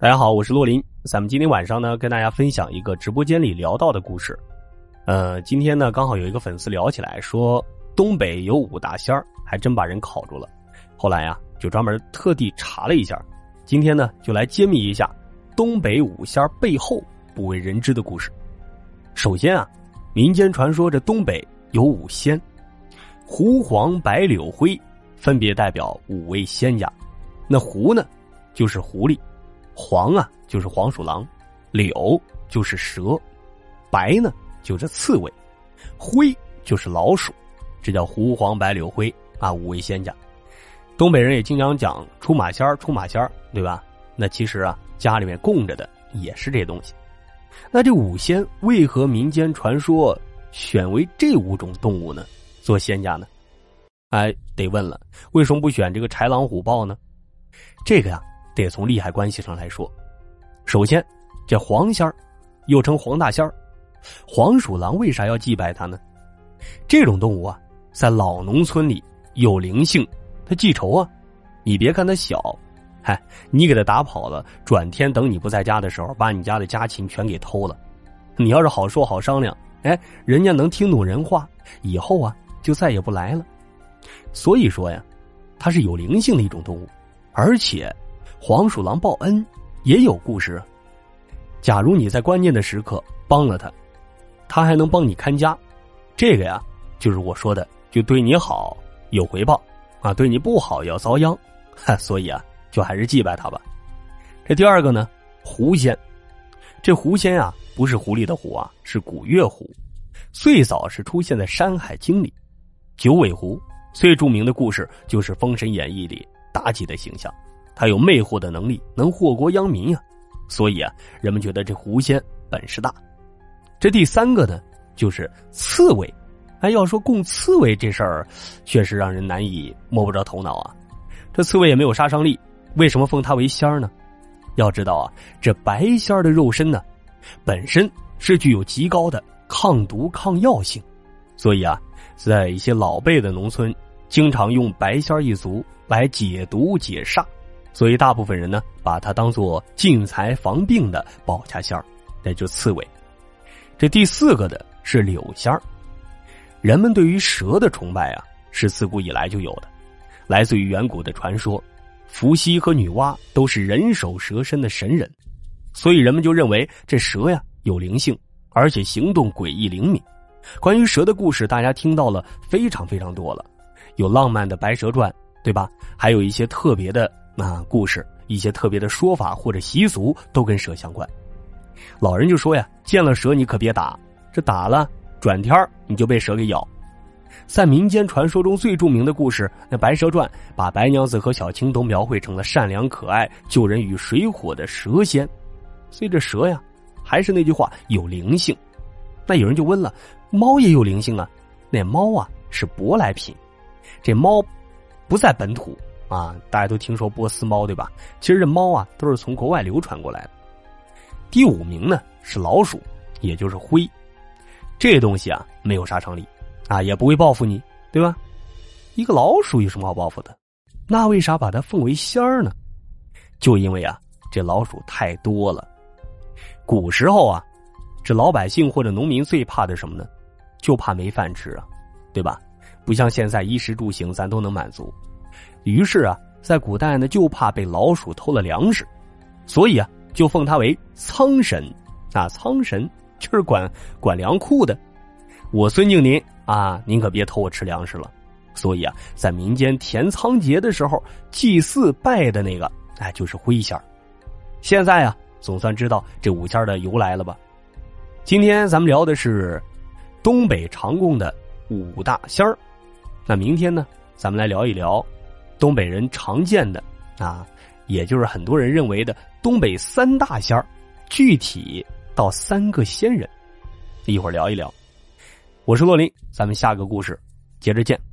大家好，我是洛林。咱们今天晚上呢，跟大家分享一个直播间里聊到的故事。呃，今天呢，刚好有一个粉丝聊起来，说东北有五大仙儿，还真把人考住了。后来呀，就专门特地查了一下，今天呢，就来揭秘一下东北五仙背后不为人知的故事。首先啊，民间传说这东北有五仙，狐、黄、白、柳、灰，分别代表五位仙家。那狐呢，就是狐狸。黄啊，就是黄鼠狼；柳就是蛇；白呢，就是刺猬；灰就是老鼠。这叫狐黄白柳灰啊，五位仙家。东北人也经常讲出马仙儿，出马仙儿，对吧？那其实啊，家里面供着的也是这东西。那这五仙为何民间传说选为这五种动物呢？做仙家呢？哎，得问了，为什么不选这个豺狼虎豹呢？这个呀。得从利害关系上来说，首先，这黄仙儿，又称黄大仙儿，黄鼠狼为啥要祭拜它呢？这种动物啊，在老农村里有灵性，它记仇啊。你别看它小，嗨，你给它打跑了，转天等你不在家的时候，把你家的家禽全给偷了。你要是好说好商量，哎，人家能听懂人话，以后啊就再也不来了。所以说呀，它是有灵性的一种动物，而且。黄鼠狼报恩也有故事。假如你在关键的时刻帮了他，他还能帮你看家。这个呀，就是我说的，就对你好有回报啊，对你不好要遭殃。所以啊，就还是祭拜他吧。这第二个呢，狐仙。这狐仙啊，不是狐狸的狐啊，是古月狐。最早是出现在《山海经》里。九尾狐最著名的故事就是《封神演义》里妲己的形象。他有魅惑的能力，能祸国殃民呀，所以啊，人们觉得这狐仙本事大。这第三个呢，就是刺猬。哎，要说供刺猬这事儿，确实让人难以摸不着头脑啊。这刺猬也没有杀伤力，为什么封它为仙儿呢？要知道啊，这白仙儿的肉身呢，本身是具有极高的抗毒抗药性，所以啊，在一些老辈的农村，经常用白仙儿一族来解毒解煞。所以，大部分人呢，把它当做进财防病的保家仙儿，那就刺猬。这第四个的是柳仙儿。人们对于蛇的崇拜啊，是自古以来就有的，来自于远古的传说。伏羲和女娲都是人首蛇身的神人，所以人们就认为这蛇呀有灵性，而且行动诡异灵敏。关于蛇的故事，大家听到了非常非常多了，有浪漫的《白蛇传》，对吧？还有一些特别的。那故事一些特别的说法或者习俗都跟蛇相关，老人就说呀：“见了蛇你可别打，这打了转天你就被蛇给咬。”在民间传说中最著名的故事，那《白蛇传》把白娘子和小青都描绘成了善良可爱、救人于水火的蛇仙。所以这蛇呀，还是那句话，有灵性。那有人就问了：猫也有灵性啊？那猫啊是舶来品，这猫不在本土。啊，大家都听说波斯猫对吧？其实这猫啊都是从国外流传过来的。第五名呢是老鼠，也就是灰。这东西啊没有杀伤力，啊也不会报复你，对吧？一个老鼠有什么好报复的？那为啥把它奉为仙儿呢？就因为啊这老鼠太多了。古时候啊，这老百姓或者农民最怕的什么呢？就怕没饭吃啊，对吧？不像现在衣食住行咱都能满足。于是啊，在古代呢，就怕被老鼠偷了粮食，所以啊，就奉他为仓神。啊，仓神就是管管粮库的。我尊敬您啊，您可别偷我吃粮食了。所以啊，在民间填仓节的时候，祭祀拜的那个，哎，就是灰仙儿。现在啊，总算知道这五仙的由来了吧？今天咱们聊的是东北常供的五大仙儿。那明天呢，咱们来聊一聊。东北人常见的啊，也就是很多人认为的东北三大仙儿，具体到三个仙人，一会儿聊一聊。我是洛林，咱们下个故事接着见。